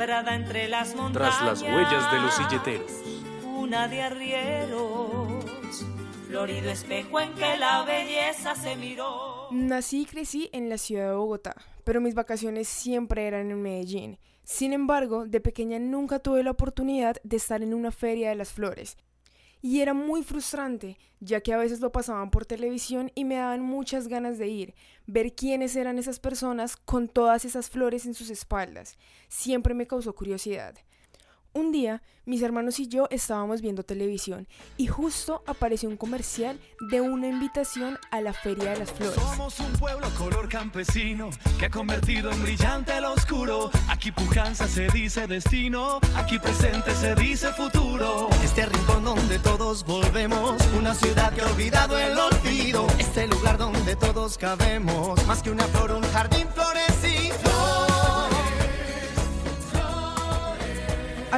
sembrada entre las montañas. Tras las huellas de los silleteros. Una de arrieros, florido espejo en que la belleza se miró. Nací y crecí en la ciudad de Bogotá, pero mis vacaciones siempre eran en Medellín. Sin embargo, de pequeña nunca tuve la oportunidad de estar en una feria de las flores. Y era muy frustrante, ya que a veces lo pasaban por televisión y me daban muchas ganas de ir, ver quiénes eran esas personas con todas esas flores en sus espaldas. Siempre me causó curiosidad. Un día, mis hermanos y yo estábamos viendo televisión y justo apareció un comercial de una invitación a la Feria de las Flores. Somos un pueblo color campesino que ha convertido en brillante el oscuro. Aquí pujanza se dice destino, aquí presente se dice futuro. Este rincón donde todos volvemos, una ciudad que ha olvidado el olvido. Este lugar donde todos cabemos, más que una flor, un jardín florecido.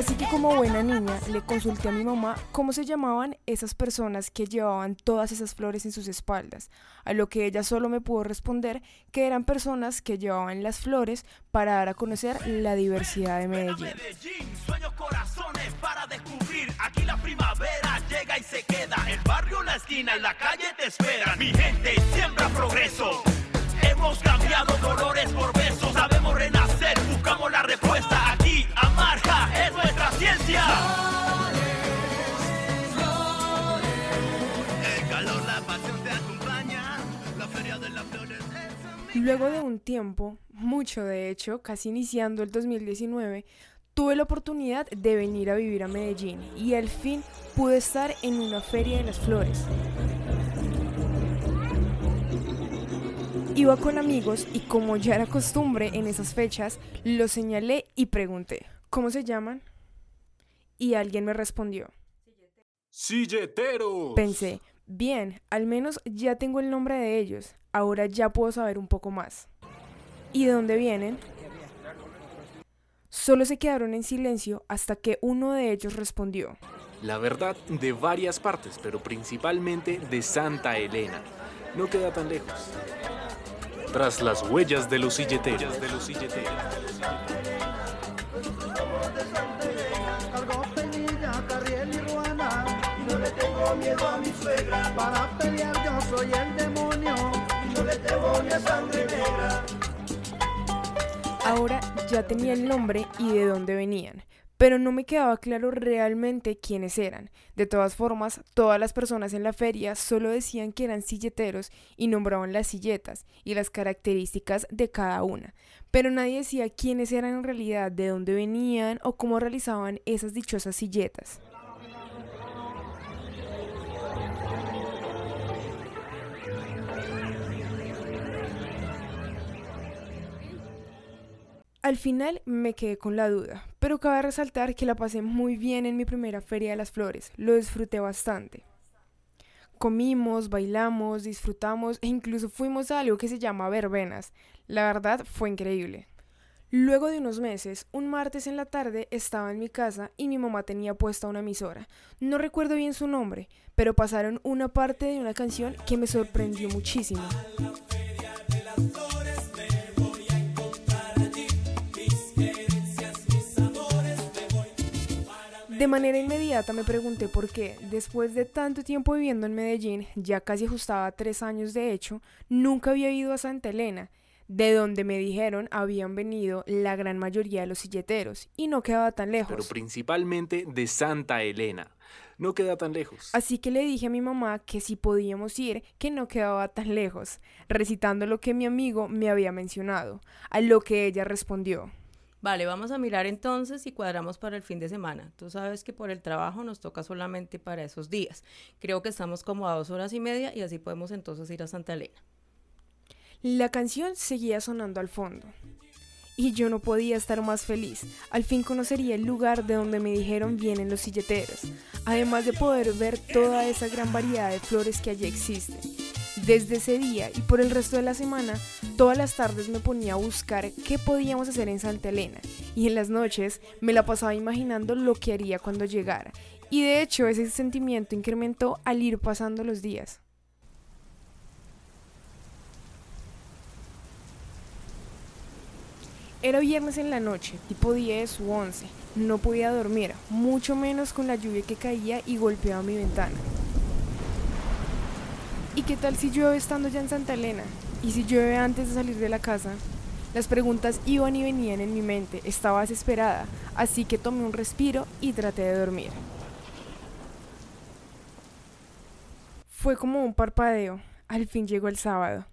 Así que como buena niña le consulté a mi mamá cómo se llamaban esas personas que llevaban todas esas flores en sus espaldas, a lo que ella solo me pudo responder que eran personas que llevaban las flores para dar a conocer la diversidad de Medellín. Sueños, corazones para descubrir. Aquí la primavera llega y se queda. El barrio, la esquina y la calle te esperan. Mi gente siembra progreso. Hemos cambiado dolores por besos. Sabemos renacer, buscamos la respuesta. Luego de un tiempo, mucho de hecho, casi iniciando el 2019, tuve la oportunidad de venir a vivir a Medellín y al fin pude estar en una feria de las flores. Iba con amigos y como ya era costumbre en esas fechas, los señalé y pregunté, ¿cómo se llaman? Y alguien me respondió. ¡Silleteros! Pensé, bien, al menos ya tengo el nombre de ellos, ahora ya puedo saber un poco más. ¿Y de dónde vienen? Solo se quedaron en silencio hasta que uno de ellos respondió. La verdad, de varias partes, pero principalmente de Santa Elena. No queda tan lejos. Tras las huellas de los silleteros. De los silleteros. Tengo miedo a mi suegra Para pelear yo soy el demonio Y no le tengo ni a sangre negra Ahora ya tenía el nombre y de dónde venían, pero no me quedaba claro realmente quiénes eran. De todas formas, todas las personas en la feria solo decían que eran silleteros y nombraban las silletas y las características de cada una, pero nadie decía quiénes eran en realidad, de dónde venían o cómo realizaban esas dichosas silletas. Al final me quedé con la duda, pero cabe resaltar que la pasé muy bien en mi primera feria de las flores, lo disfruté bastante. Comimos, bailamos, disfrutamos e incluso fuimos a algo que se llama verbenas. La verdad fue increíble. Luego de unos meses, un martes en la tarde estaba en mi casa y mi mamá tenía puesta una emisora. No recuerdo bien su nombre, pero pasaron una parte de una canción que me sorprendió muchísimo. De manera inmediata me pregunté por qué, después de tanto tiempo viviendo en Medellín, ya casi ajustaba tres años de hecho, nunca había ido a Santa Elena, de donde me dijeron habían venido la gran mayoría de los silleteros, y no quedaba tan lejos. Pero principalmente de Santa Elena. No queda tan lejos. Así que le dije a mi mamá que si podíamos ir, que no quedaba tan lejos, recitando lo que mi amigo me había mencionado, a lo que ella respondió. Vale, vamos a mirar entonces y cuadramos para el fin de semana. Tú sabes que por el trabajo nos toca solamente para esos días. Creo que estamos como a dos horas y media y así podemos entonces ir a Santa Elena. La canción seguía sonando al fondo. Y yo no podía estar más feliz. Al fin conocería el lugar de donde me dijeron vienen los silleteros, además de poder ver toda esa gran variedad de flores que allí existen. Desde ese día y por el resto de la semana, todas las tardes me ponía a buscar qué podíamos hacer en Santa Elena y en las noches me la pasaba imaginando lo que haría cuando llegara. Y de hecho ese sentimiento incrementó al ir pasando los días. Era viernes en la noche, tipo 10 u 11. No podía dormir, mucho menos con la lluvia que caía y golpeaba mi ventana. ¿Y qué tal si llueve estando ya en Santa Elena? ¿Y si llueve antes de salir de la casa? Las preguntas iban y venían en mi mente, estaba desesperada, así que tomé un respiro y traté de dormir. Fue como un parpadeo, al fin llegó el sábado.